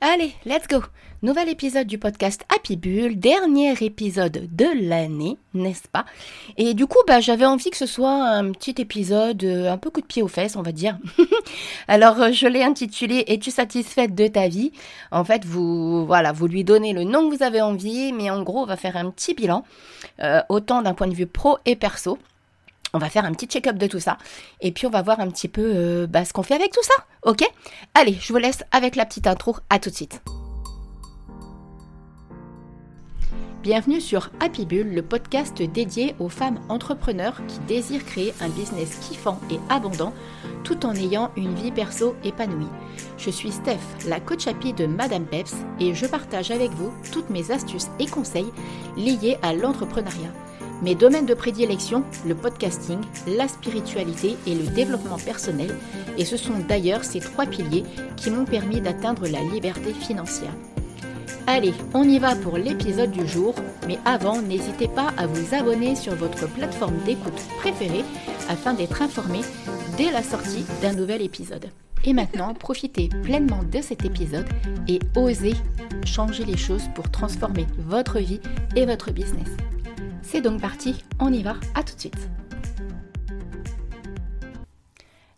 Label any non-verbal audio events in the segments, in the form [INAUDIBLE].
Allez, let's go Nouvel épisode du podcast Happy Bull, dernier épisode de l'année, n'est-ce pas? Et du coup, bah, j'avais envie que ce soit un petit épisode euh, un peu coup de pied aux fesses, on va dire. [LAUGHS] Alors, euh, je l'ai intitulé Es-tu satisfaite de ta vie? En fait, vous, voilà, vous lui donnez le nom que vous avez envie, mais en gros, on va faire un petit bilan, euh, autant d'un point de vue pro et perso. On va faire un petit check-up de tout ça. Et puis on va voir un petit peu bah, ce qu'on fait avec tout ça. Ok? Allez, je vous laisse avec la petite intro. À tout de suite. Bienvenue sur Happy Bull, le podcast dédié aux femmes entrepreneurs qui désirent créer un business kiffant et abondant tout en ayant une vie perso épanouie. Je suis Steph, la coach happy de Madame Peps et je partage avec vous toutes mes astuces et conseils liés à l'entrepreneuriat. Mes domaines de prédilection, le podcasting, la spiritualité et le développement personnel, et ce sont d'ailleurs ces trois piliers qui m'ont permis d'atteindre la liberté financière. Allez, on y va pour l'épisode du jour, mais avant, n'hésitez pas à vous abonner sur votre plateforme d'écoute préférée afin d'être informé dès la sortie d'un nouvel épisode. Et maintenant, profitez pleinement de cet épisode et osez changer les choses pour transformer votre vie et votre business. C'est donc parti, on y va, à tout de suite.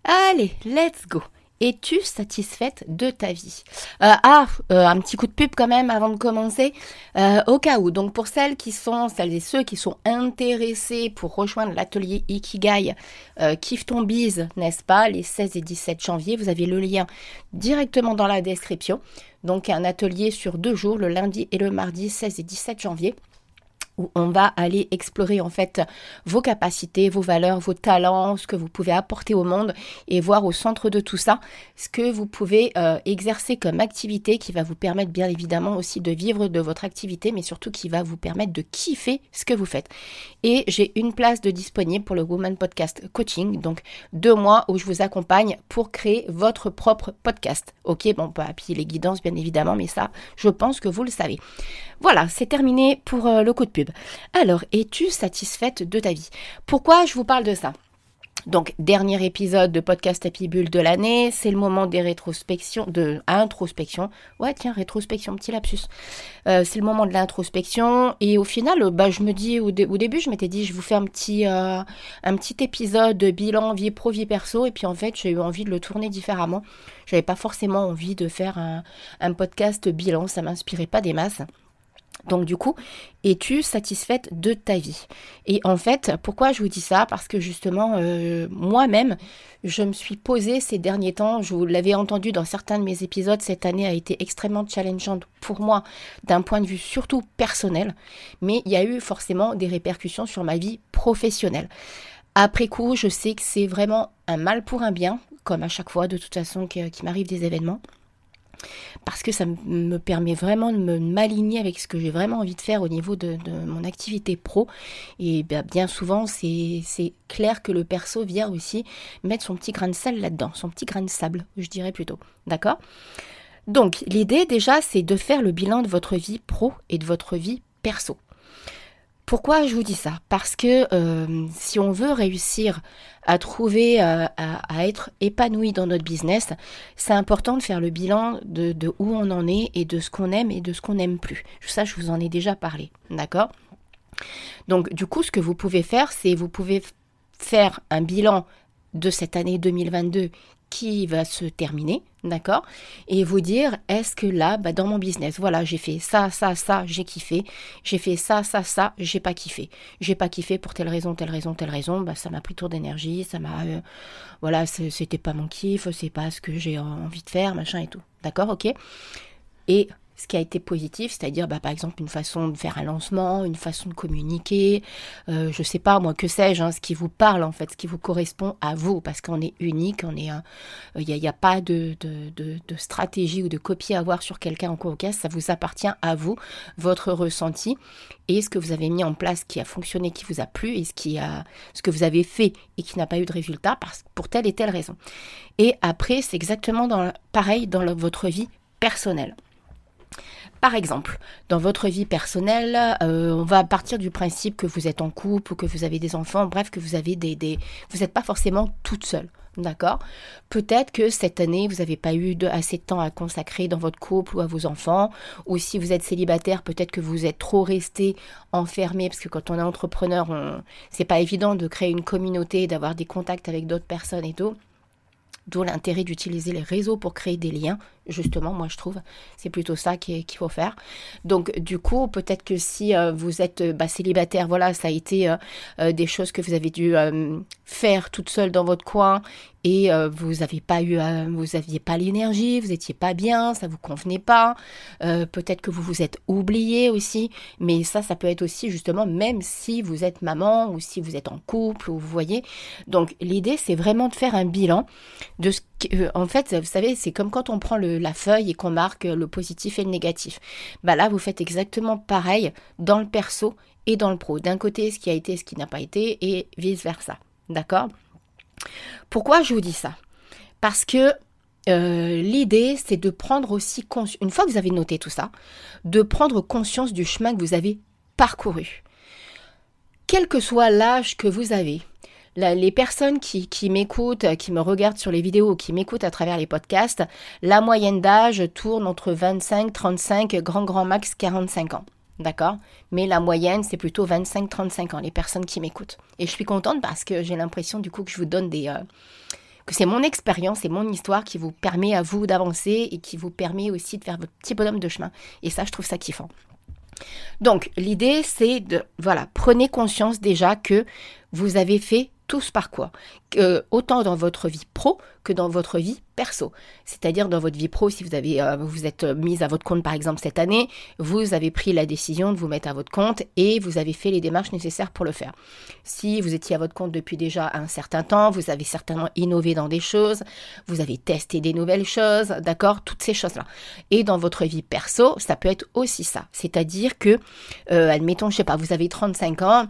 Allez, let's go es-tu satisfaite de ta vie euh, Ah, euh, un petit coup de pub quand même avant de commencer, euh, au cas où. Donc pour celles qui sont, celles et ceux qui sont intéressés pour rejoindre l'atelier Ikigai, Kiffe ton bise, n'est-ce pas, les 16 et 17 janvier, vous avez le lien directement dans la description. Donc un atelier sur deux jours, le lundi et le mardi 16 et 17 janvier où on va aller explorer en fait vos capacités, vos valeurs, vos talents, ce que vous pouvez apporter au monde et voir au centre de tout ça ce que vous pouvez euh, exercer comme activité qui va vous permettre bien évidemment aussi de vivre de votre activité mais surtout qui va vous permettre de kiffer ce que vous faites. Et j'ai une place de disponible pour le Woman Podcast Coaching, donc deux mois où je vous accompagne pour créer votre propre podcast. Ok, bon, pas puis les guidances bien évidemment, mais ça, je pense que vous le savez. Voilà, c'est terminé pour euh, le coup de pub. Alors, es-tu satisfaite de ta vie? Pourquoi je vous parle de ça? Donc, dernier épisode de podcast Happy Bull de l'année, c'est le moment des rétrospections, de introspection. Ouais, tiens, rétrospection, petit lapsus. Euh, c'est le moment de l'introspection. Et au final, bah, je me dis, au, début, je m'étais dit, je vous fais un petit, euh, un petit épisode de bilan vie pro, vie perso. Et puis, en fait, j'ai eu envie de le tourner différemment. J'avais pas forcément envie de faire un, un podcast bilan. Ça m'inspirait pas des masses. Donc du coup, es-tu satisfaite de ta vie? Et en fait, pourquoi je vous dis ça? Parce que justement, euh, moi-même, je me suis posée ces derniers temps, je vous l'avais entendu dans certains de mes épisodes, cette année a été extrêmement challengeante pour moi d'un point de vue surtout personnel, mais il y a eu forcément des répercussions sur ma vie professionnelle. Après coup, je sais que c'est vraiment un mal pour un bien, comme à chaque fois de toute façon qu'il m'arrive des événements parce que ça me permet vraiment de m'aligner avec ce que j'ai vraiment envie de faire au niveau de, mon activité pro. Et bien, bien souvent, c'est clair que le perso vient aussi mettre son petit grain de sel là-dedans, son petit grain de sable, je dirais plutôt. D'accord? Donc, l'idée déjà, c'est de faire le bilan de votre vie pro et de votre vie perso. Pourquoi je vous dis ça? Parce que euh, si on veut réussir à trouver, euh, à, être épanoui dans notre business, c'est important de faire le bilan de, où on en est et de ce qu'on aime et de ce qu'on n'aime plus. Ça, je vous en ai déjà parlé, d'accord? Donc, du coup, ce que vous pouvez faire, c'est vous pouvez faire un bilan de cette année 2022 qui va se terminer, d'accord Et vous dire, est-ce que là, bah, dans mon business, voilà, j'ai fait ça, ça, ça, j'ai kiffé. J'ai fait ça, ça, ça, j'ai pas kiffé. J'ai pas kiffé pour telle raison, telle raison, telle raison. Bah, ça m'a pris trop d'énergie, ça m'a, euh, voilà, c'était pas mon kiff, c'est pas ce que j'ai envie de faire, machin et tout. D'accord, ok? Et ce qui a été positif, c'est-à-dire bah, par exemple une façon de faire un lancement, une façon de communiquer, euh, je sais pas moi que sais-je, hein, ce qui vous parle en fait, ce qui vous correspond à vous, parce qu'on est unique, on est, il n'y a, pas de, stratégie ou de copie à avoir sur quelqu'un en cours ça vous appartient à vous, votre ressenti et ce que vous avez mis en place qui a fonctionné, qui vous a plu et ce qui a, ce que vous avez fait et qui n'a pas eu de résultat parce, pour telle et telle raison. Et après, c'est exactement pareil dans votre vie personnelle. Par exemple, dans votre vie personnelle, euh, on va partir du principe que vous êtes en couple, que vous avez des enfants, bref, que vous avez des, des... vous n'êtes pas forcément toute seule. D'accord? Peut-être que cette année, vous n'avez pas eu assez de temps à consacrer dans votre couple ou à vos enfants. Ou si vous êtes célibataire, peut-être que vous êtes trop resté enfermé. Parce que quand on est entrepreneur, on... c'est pas évident de créer une communauté, d'avoir des contacts avec d'autres personnes et tout. D'où l'intérêt d'utiliser les réseaux pour créer des liens, justement, moi je trouve. C'est plutôt ça qu'il faut faire. Donc du coup, peut-être que si euh, vous êtes euh, bah, célibataire, voilà, ça a été euh, des choses que vous avez dû faire toute seule dans votre coin et vous n'aviez pas eu, vous aviez pas l'énergie, vous étiez pas bien, ça vous convenait pas. Peut-être que vous vous êtes oublié aussi, mais ça, ça peut être aussi justement même si vous êtes maman ou si vous êtes en couple ou vous voyez. Donc l'idée, c'est vraiment de faire un bilan de ce en fait, vous savez, c'est comme quand on prend la feuille et qu'on marque le positif et le négatif. Bah là, vous faites exactement pareil dans le perso et dans le pro. D'un côté, ce qui a été, ce qui n'a pas été, et vice versa. D'accord? Pourquoi je vous dis ça? Parce que euh, l'idée, c'est de prendre aussi conscience, une fois que vous avez noté tout ça, de prendre conscience du chemin que vous avez parcouru. Quel que soit l'âge que vous avez, les personnes qui, m'écoutent, qui me regardent sur les vidéos qui m'écoutent à travers les podcasts, la moyenne d'âge tourne entre 25, 35, grand grand max 45 ans. D'accord? Mais la moyenne, c'est plutôt 25-35 ans, les personnes qui m'écoutent. Et je suis contente parce que j'ai l'impression du coup que je vous donne des... Euh, que c'est mon expérience et mon histoire qui vous permet à vous d'avancer et qui vous permet aussi de faire votre petit bonhomme de chemin. Et ça, je trouve ça kiffant. Donc, l'idée, c'est de... Voilà, prenez conscience déjà que vous avez fait tous par quoi Autant dans votre vie pro que dans votre vie perso. C'est-à-dire dans votre vie pro, si vous avez euh, vous êtes mise à votre compte par exemple cette année, vous avez pris la décision de vous mettre à votre compte et vous avez fait les démarches nécessaires pour le faire. Si vous étiez à votre compte depuis déjà un certain temps, vous avez certainement innové dans des choses, vous avez testé des nouvelles choses, d'accord, toutes ces choses-là. Et dans votre vie perso, ça peut être aussi ça. C'est-à-dire que, euh, admettons, je sais pas, vous avez 35 ans,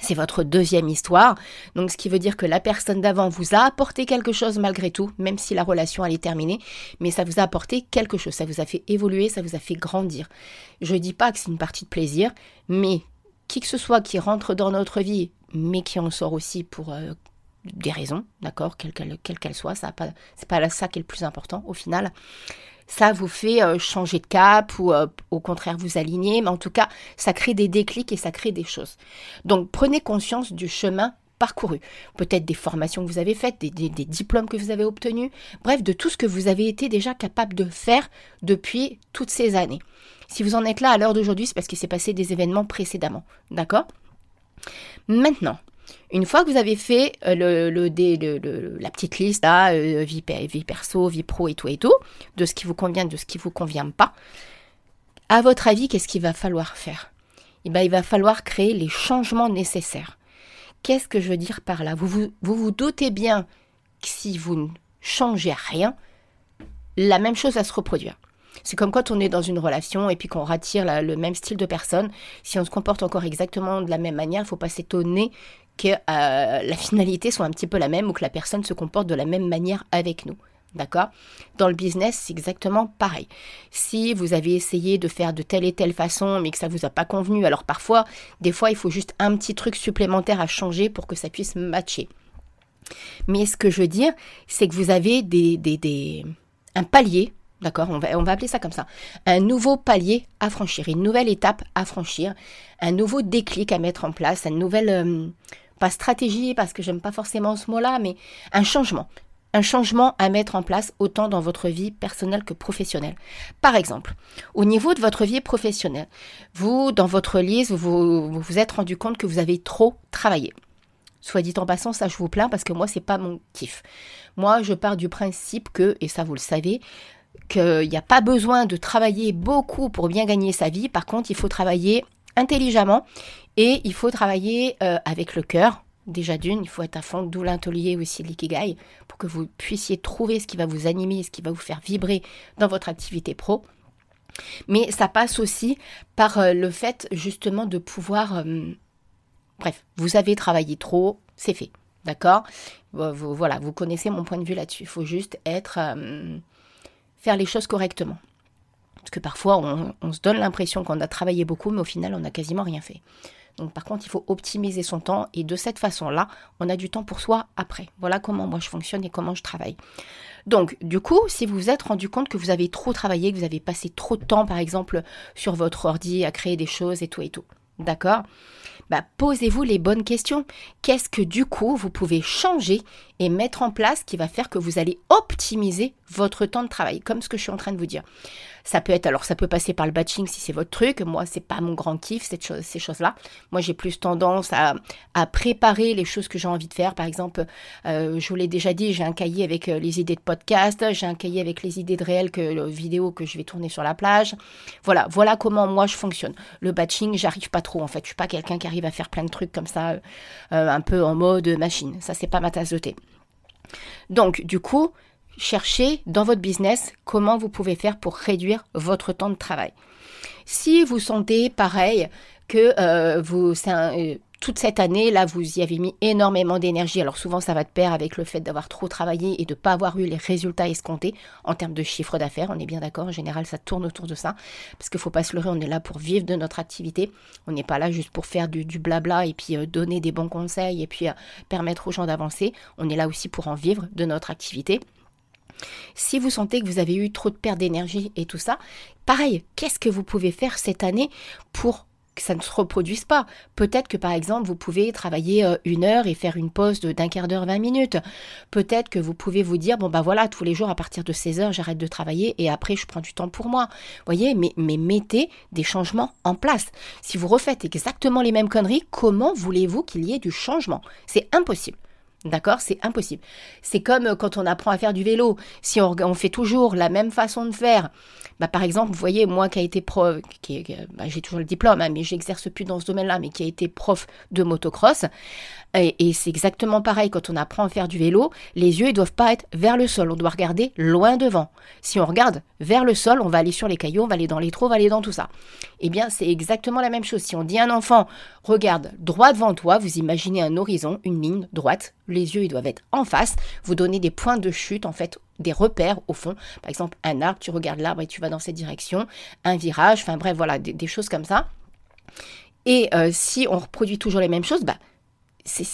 c'est votre deuxième histoire. Donc, ce qui veut dire que la personne d'avant vous a apporté quelque chose malgré tout, même si la relation allait terminer, mais ça vous a apporté quelque chose. Ça vous a fait évoluer, ça vous a fait grandir. Je ne dis pas que c'est une partie de plaisir, mais qui que ce soit qui rentre dans notre vie, mais qui en sort aussi pour euh, des raisons, d'accord, quelles qu'elles soient, ça c'est pas ça qui est le plus important au final ça vous fait euh, changer de cap ou euh, au contraire vous aligner, mais en tout cas, ça crée des déclics et ça crée des choses. Donc prenez conscience du chemin parcouru, peut-être des formations que vous avez faites, des, des, diplômes que vous avez obtenus, bref, de tout ce que vous avez été déjà capable de faire depuis toutes ces années. Si vous en êtes là à l'heure d'aujourd'hui, c'est parce qu'il s'est passé des événements précédemment, d'accord? Maintenant, une fois que vous avez fait euh, le, la petite liste, euh, vie, perso, vie pro et tout et tout, de ce qui vous convient, de ce qui vous convient pas, à votre avis, qu'est-ce qu'il va falloir faire? Eh ben, Il va falloir créer les changements nécessaires. Qu'est-ce que je veux dire par là? Vous vous, vous vous doutez bien que si vous ne changez rien, la même chose va se reproduire. C'est comme quand on est dans une relation et puis qu'on rattire le même style de personne. Si on se comporte encore exactement de la même manière, il ne faut pas s'étonner que euh, la finalité soit un petit peu la même ou que la personne se comporte de la même manière avec nous. D'accord? Dans le business, c'est exactement pareil. Si vous avez essayé de faire de telle et telle façon, mais que ça ne vous a pas convenu, alors parfois, des fois, il faut juste un petit truc supplémentaire à changer pour que ça puisse matcher. Mais ce que je veux dire, c'est que vous avez des, des, un palier, d'accord? On va, appeler ça comme ça, un nouveau palier à franchir, une nouvelle étape à franchir, un nouveau déclic à mettre en place, une nouvelle... Euh, pas stratégie parce que j'aime pas forcément ce mot-là, mais un changement. Un changement à mettre en place autant dans votre vie personnelle que professionnelle. Par exemple, au niveau de votre vie professionnelle, vous, dans votre liste, vous vous, êtes rendu compte que vous avez trop travaillé. Soit dit en passant, ça je vous plains parce que moi c'est pas mon kiff. Moi je pars du principe que, et ça vous le savez, qu'il n'y a pas besoin de travailler beaucoup pour bien gagner sa vie. Par contre, il faut travailler intelligemment et il faut travailler euh, avec le cœur. Déjà d'une, il faut être à fond, d'où l'intolier aussi l'ikigai, pour que vous puissiez trouver ce qui va vous animer, ce qui va vous faire vibrer dans votre activité pro. Mais ça passe aussi par euh, le fait justement de pouvoir... Euh, bref, vous avez travaillé trop, c'est fait. D'accord? Voilà, vous connaissez mon point de vue là-dessus. Il faut juste être... faire les choses correctement. Parce que parfois, on, se donne l'impression qu'on a travaillé beaucoup, mais au final, on n'a quasiment rien fait. Donc par contre, il faut optimiser son temps et de cette façon-là, on a du temps pour soi après. Voilà comment moi je fonctionne et comment je travaille. Donc, du coup, si vous vous êtes rendu compte que vous avez trop travaillé, que vous avez passé trop de temps, par exemple, sur votre ordi à créer des choses et tout et tout, d'accord? Bah, posez-vous les bonnes questions. Qu'est-ce que du coup vous pouvez changer et mettre en place qui va faire que vous allez optimiser votre temps de travail, comme ce que je suis en train de vous dire. Ça peut être, alors ça peut passer par le batching si c'est votre truc. Moi, c'est pas mon grand kiff, ces choses-là. Moi, j'ai plus tendance à, préparer les choses que j'ai envie de faire. Par exemple, euh, je vous l'ai déjà dit, j'ai un cahier avec euh, les idées de podcast, j'ai un cahier avec les idées de réel que vidéo que je vais tourner sur la plage. Voilà, voilà comment moi je fonctionne. Le batching, j'arrive pas trop en fait. Je suis pas quelqu'un qui arrive à faire plein de trucs comme ça, euh, un peu en mode machine. Ça, c'est pas ma tasse de thé. Donc, du coup, cherchez dans votre business comment vous pouvez faire pour réduire votre temps de travail. Si vous sentez pareil que euh, vous, euh, toute cette année, là, vous y avez mis énormément d'énergie. Alors souvent, ça va de pair avec le fait d'avoir trop travaillé et de ne pas avoir eu les résultats escomptés en termes de chiffre d'affaires. On est bien d'accord, en général, ça tourne autour de ça. Parce qu'il ne faut pas se leurrer, on est là pour vivre de notre activité. On n'est pas là juste pour faire du, blabla et puis euh, donner des bons conseils et puis permettre aux gens d'avancer. On est là aussi pour en vivre de notre activité. Si vous sentez que vous avez eu trop de perte d'énergie et tout ça, pareil, qu'est-ce que vous pouvez faire cette année pour que ça ne se reproduise pas? Peut-être que par exemple vous pouvez travailler euh, une heure et faire une pause d'un quart d'heure, 20 minutes. Peut-être que vous pouvez vous dire bon bah voilà tous les jours à partir de 16 heures j'arrête de travailler et après je prends du temps pour moi. Voyez, mais, mais mettez des changements en place. Si vous refaites exactement les mêmes conneries, comment voulez-vous qu'il y ait du changement? C'est impossible. D'accord? C'est impossible. C'est comme euh, quand on apprend à faire du vélo. Si on, fait toujours la même façon de faire, bah, par exemple, vous voyez, moi qui a été prof, bah, j'ai toujours le diplôme, hein, mais j'exerce plus dans ce domaine-là, mais qui a été prof de motocross, et, c'est exactement pareil quand on apprend à faire du vélo, les yeux ne doivent pas être vers le sol, on doit regarder loin devant. Si on regarde vers le sol, on va aller sur les cailloux, on va aller dans les trous, on va aller dans tout ça. Eh bien, c'est exactement la même chose. Si on dit à un enfant, regarde droit devant toi, vous imaginez un horizon, une ligne droite, les yeux ils doivent être en face, vous donnez des points de chute en fait des repères au fond. Par exemple, un arbre, tu regardes l'arbre et tu vas dans cette direction, un virage, enfin bref, voilà, des, choses comme ça. Et euh, si on reproduit toujours les mêmes choses, bah,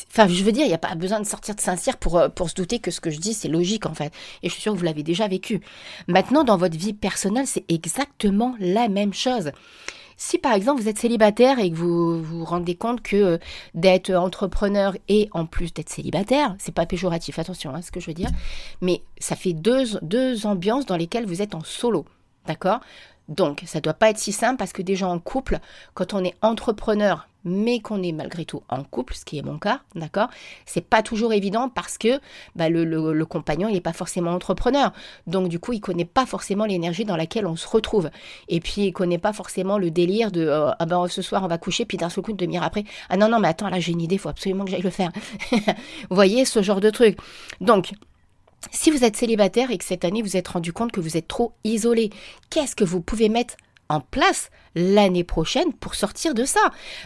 Enfin, je veux dire, il n'y a pas besoin de sortir de Saint-Cyr pour, euh, pour se douter que ce que je dis, c'est logique en fait. Et je suis sûre que vous l'avez déjà vécu. Maintenant, dans votre vie personnelle, c'est exactement la même chose. Si par exemple vous êtes célibataire et que vous vous rendez compte que euh, d'être entrepreneur et en plus d'être célibataire, c'est pas péjoratif, attention à hein, ce que je veux dire, mais ça fait deux, deux ambiances dans lesquelles vous êtes en solo. D'accord? Donc, ça doit pas être si simple parce que déjà en couple, quand on est entrepreneur, mais qu'on est malgré tout en couple, ce qui est mon cas, d'accord C'est pas toujours évident parce que bah, le, compagnon, il n'est pas forcément entrepreneur. Donc, du coup, il connaît pas forcément l'énergie dans laquelle on se retrouve. Et puis, il connaît pas forcément le délire de euh, ah ben, ce soir, on va coucher, puis d'un seul coup, une demi-heure après, ah non, non, mais attends, là, j'ai une idée, faut absolument que j'aille le faire. [LAUGHS] Vous voyez, ce genre de truc. Donc, si vous êtes célibataire et que cette année vous êtes rendu compte que vous êtes trop isolé, qu'est-ce que vous pouvez mettre en place l'année prochaine pour sortir de ça.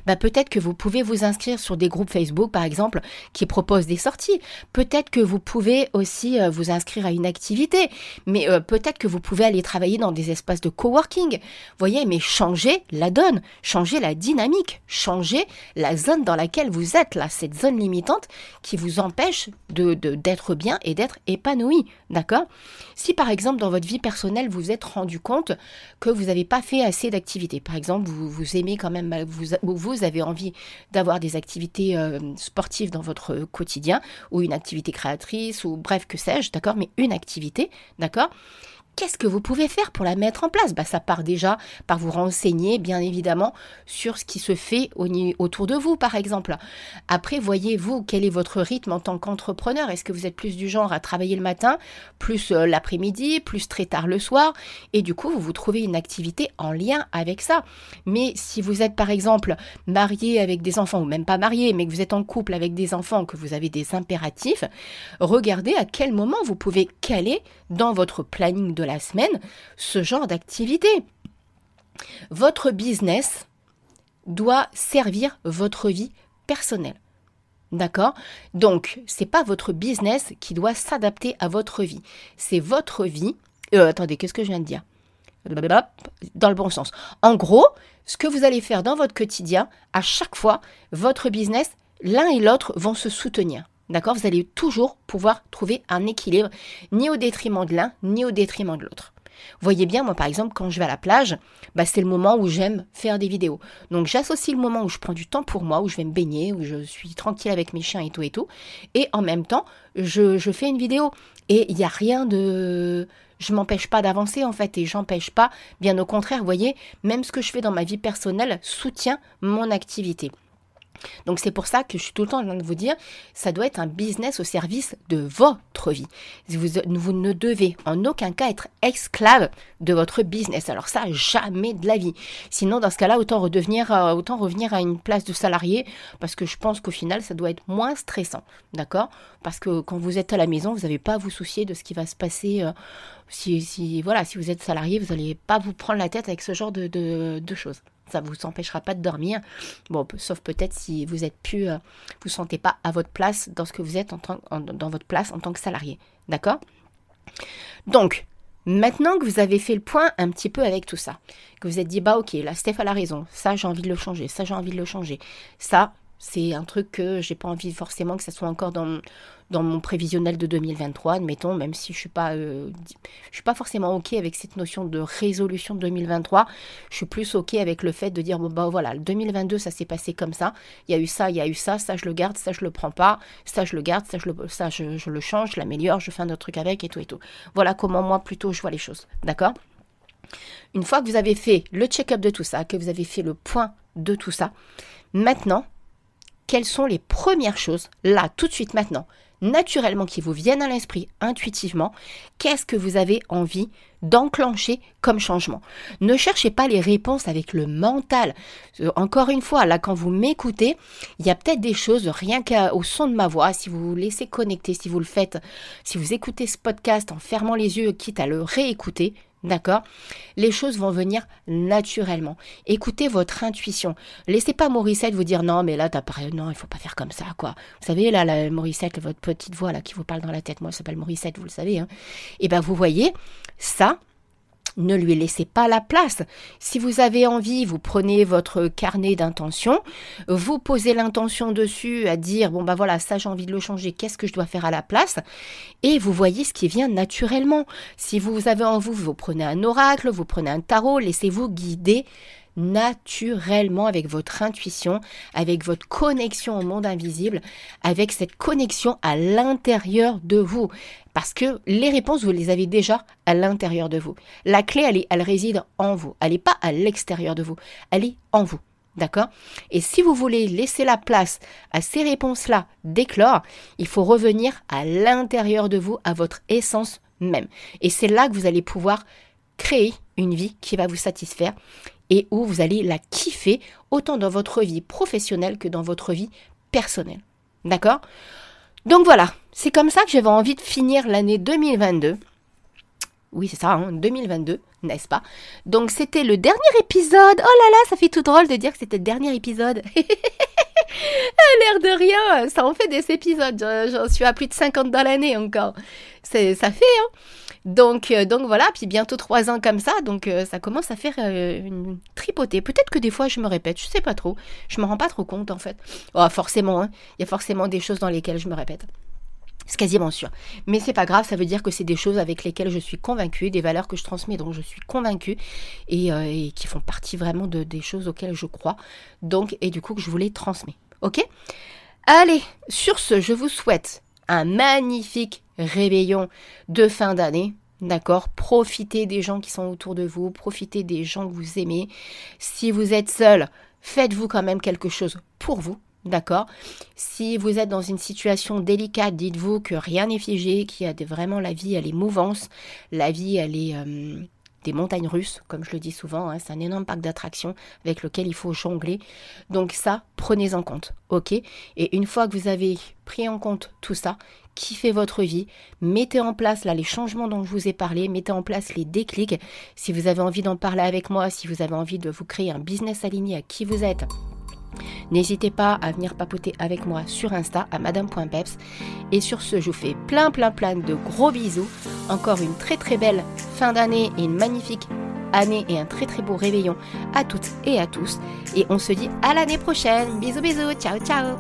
Bah, peut-être que vous pouvez vous inscrire sur des groupes Facebook, par exemple, qui proposent des sorties. Peut-être que vous pouvez aussi euh, vous inscrire à une activité. Mais euh, peut-être que vous pouvez aller travailler dans des espaces de coworking. Voyez, mais changer la donne, changer la dynamique, changer la zone dans laquelle vous êtes, là, cette zone limitante qui vous empêche de, d'être bien et d'être épanoui. D'accord? Si par exemple, dans votre vie personnelle, vous vous êtes rendu compte que vous n'avez pas fait assez d'activités, par exemple, vous, aimez quand même, vous, vous avez envie d'avoir des activités euh, sportives dans votre quotidien, ou une activité créatrice, ou bref, que sais-je, d'accord, mais une activité, d'accord Qu'est-ce que vous pouvez faire pour la mettre en place? Bah, Ça part déjà par vous renseigner, bien évidemment, sur ce qui se fait autour de vous, par exemple. Après, voyez-vous quel est votre rythme en tant qu'entrepreneur? Est-ce que vous êtes plus du genre à travailler le matin, plus euh, l'après-midi, plus très tard le soir? Et du coup, vous vous trouvez une activité en lien avec ça. Mais si vous êtes, par exemple, marié avec des enfants, ou même pas marié, mais que vous êtes en couple avec des enfants, que vous avez des impératifs, regardez à quel moment vous pouvez caler dans votre planning de la semaine ce genre d'activité. Votre business doit servir votre vie personnelle. D'accord? Donc, c'est pas votre business qui doit s'adapter à votre vie. C'est votre vie. Euh, attendez, qu'est-ce que je viens de dire? Dans le bon sens. En gros, ce que vous allez faire dans votre quotidien, à chaque fois, votre business, l'un et l'autre vont se soutenir. D'accord? Vous allez toujours pouvoir trouver un équilibre, ni au détriment de l'un, ni au détriment de l'autre. Voyez bien, moi par exemple, quand je vais à la plage, bah, c'est le moment où j'aime faire des vidéos. Donc j'associe le moment où je prends du temps pour moi, où je vais me baigner, où je suis tranquille avec mes chiens et tout et tout. Et en même temps, je, fais une vidéo. Et il n'y a rien de... Je m'empêche pas d'avancer en fait et j'empêche pas, bien au contraire, voyez, même ce que je fais dans ma vie personnelle soutient mon activité. Donc c'est pour ça que je suis tout le temps en train de vous dire, ça doit être un business au service de votre vie. Vous, ne devez en aucun cas être esclave de votre business. Alors ça, jamais de la vie. Sinon, dans ce cas-là, autant, euh, autant revenir à une place de salarié, parce que je pense qu'au final, ça doit être moins stressant. D'accord? Parce que quand vous êtes à la maison, vous n'avez pas à vous soucier de ce qui va se passer. Euh, si, voilà, si vous êtes salarié, vous n'allez pas vous prendre la tête avec ce genre de choses. Ça ne vous empêchera pas de dormir. Bon, sauf peut-être si vous êtes plus, euh, vous sentez pas à votre place dans ce que vous êtes en tant, dans votre place en tant que salarié. D'accord? Donc, maintenant que vous avez fait le point un petit peu avec tout ça, que vous êtes dit, bah ok, là, Steph a la raison, ça j'ai envie de le changer, ça j'ai envie de le changer, ça c'est un truc que j'ai pas envie forcément que ça soit encore dans, dans mon prévisionnel de 2023, admettons, même si je suis pas, euh, je suis pas forcément ok avec cette notion de résolution de 2023. Je suis plus ok avec le fait de dire bon bah voilà, 2022 ça s'est passé comme ça. Il y a eu ça, il y a eu ça, ça je le garde, ça je le prends pas, ça je le garde, ça je le, ça je, je le change, je l'améliore, je fais un autre truc avec et tout et tout. Voilà comment moi plutôt je vois les choses, d'accord? Une fois que vous avez fait le check-up de tout ça, que vous avez fait le point de tout ça, maintenant quelles sont les premières choses, là, tout de suite, maintenant, naturellement, qui vous viennent à l'esprit intuitivement, qu'est-ce que vous avez envie d'enclencher comme changement? Ne cherchez pas les réponses avec le mental. Euh, encore une fois, là, quand vous m'écoutez, il y a peut-être des choses, rien qu'au son de ma voix, si vous vous laissez connecter, si vous le faites, si vous écoutez ce podcast en fermant les yeux, quitte à le réécouter, D'accord? Les choses vont venir naturellement. Écoutez votre intuition. Laissez pas Morissette vous dire non, mais là, t'as pas, non, il faut pas faire comme ça, quoi. Vous savez, là, la Morissette, votre petite voix, là, qui vous parle dans la tête, moi, elle s'appelle Morissette, vous le savez, hein. Et eh ben, vous voyez, ça, ne lui laissez pas la place. Si vous avez envie, vous prenez votre carnet d'intention, vous posez l'intention dessus à dire bon bah voilà, ça j'ai envie de le changer, qu'est-ce que je dois faire à la place? Et vous voyez ce qui vient naturellement. Si vous avez en vous, vous prenez un oracle, vous prenez un tarot, laissez-vous guider naturellement avec votre intuition, avec votre connexion au monde invisible, avec cette connexion à l'intérieur de vous. Parce que les réponses, vous les avez déjà à l'intérieur de vous. La clé, elle, elle réside en vous. Elle n'est pas à l'extérieur de vous. Elle est en vous. D'accord? Et si vous voulez laisser la place à ces réponses-là d'éclore, il faut revenir à l'intérieur de vous, à votre essence même. Et c'est là que vous allez pouvoir créer une vie qui va vous satisfaire et où vous allez la kiffer autant dans votre vie professionnelle que dans votre vie personnelle. D'accord? Donc voilà, c'est comme ça que j'avais envie de finir l'année 2022. Oui, c'est ça, 2022, hein, n'est-ce pas? Donc c'était le dernier épisode. Oh là là, ça fait tout drôle de dire que c'était le dernier épisode. [LAUGHS] L'air de rien, ça en fait des épisodes. J'en suis à plus de 50 dans l'année encore. Ça fait, hein donc, euh, donc voilà, puis bientôt trois ans comme ça, donc euh, ça commence à faire euh, une tripotée. Peut-être que des fois je me répète, je sais pas trop, je me rends pas trop compte en fait. Oh, forcément, hein. il y a forcément des choses dans lesquelles je me répète. C'est quasiment sûr. Mais c'est pas grave, ça veut dire que c'est des choses avec lesquelles je suis convaincue, des valeurs que je transmets dont je suis convaincue et, qui font partie vraiment de, des choses auxquelles je crois. Donc, et du coup, que je vous les transmets. Ok? Allez, sur ce, je vous souhaite un magnifique réveillon de fin d'année. D'accord? Profitez des gens qui sont autour de vous, profitez des gens que vous aimez. Si vous êtes seul, faites-vous quand même quelque chose pour vous. D'accord Si vous êtes dans une situation délicate, dites-vous que rien n'est figé, qu'il y a vraiment la vie, elle est mouvance, la vie, elle est euh, des montagnes russes, comme je le dis souvent, hein, c'est un énorme parc d'attractions avec lequel il faut jongler. Donc ça, prenez en compte, ok? Et une fois que vous avez pris en compte tout ça, kiffez votre vie, mettez en place là les changements dont je vous ai parlé, mettez en place les déclics. Si vous avez envie d'en parler avec moi, si vous avez envie de vous créer un business aligné à qui vous êtes, N'hésitez pas à venir papoter avec moi sur Insta à madame.peps. Et sur ce, je vous fais plein plein plein de gros bisous. Encore une très très belle fin d'année et une magnifique année et un très très beau réveillon à toutes et à tous. Et on se dit à l'année prochaine. Bisous bisous, ciao ciao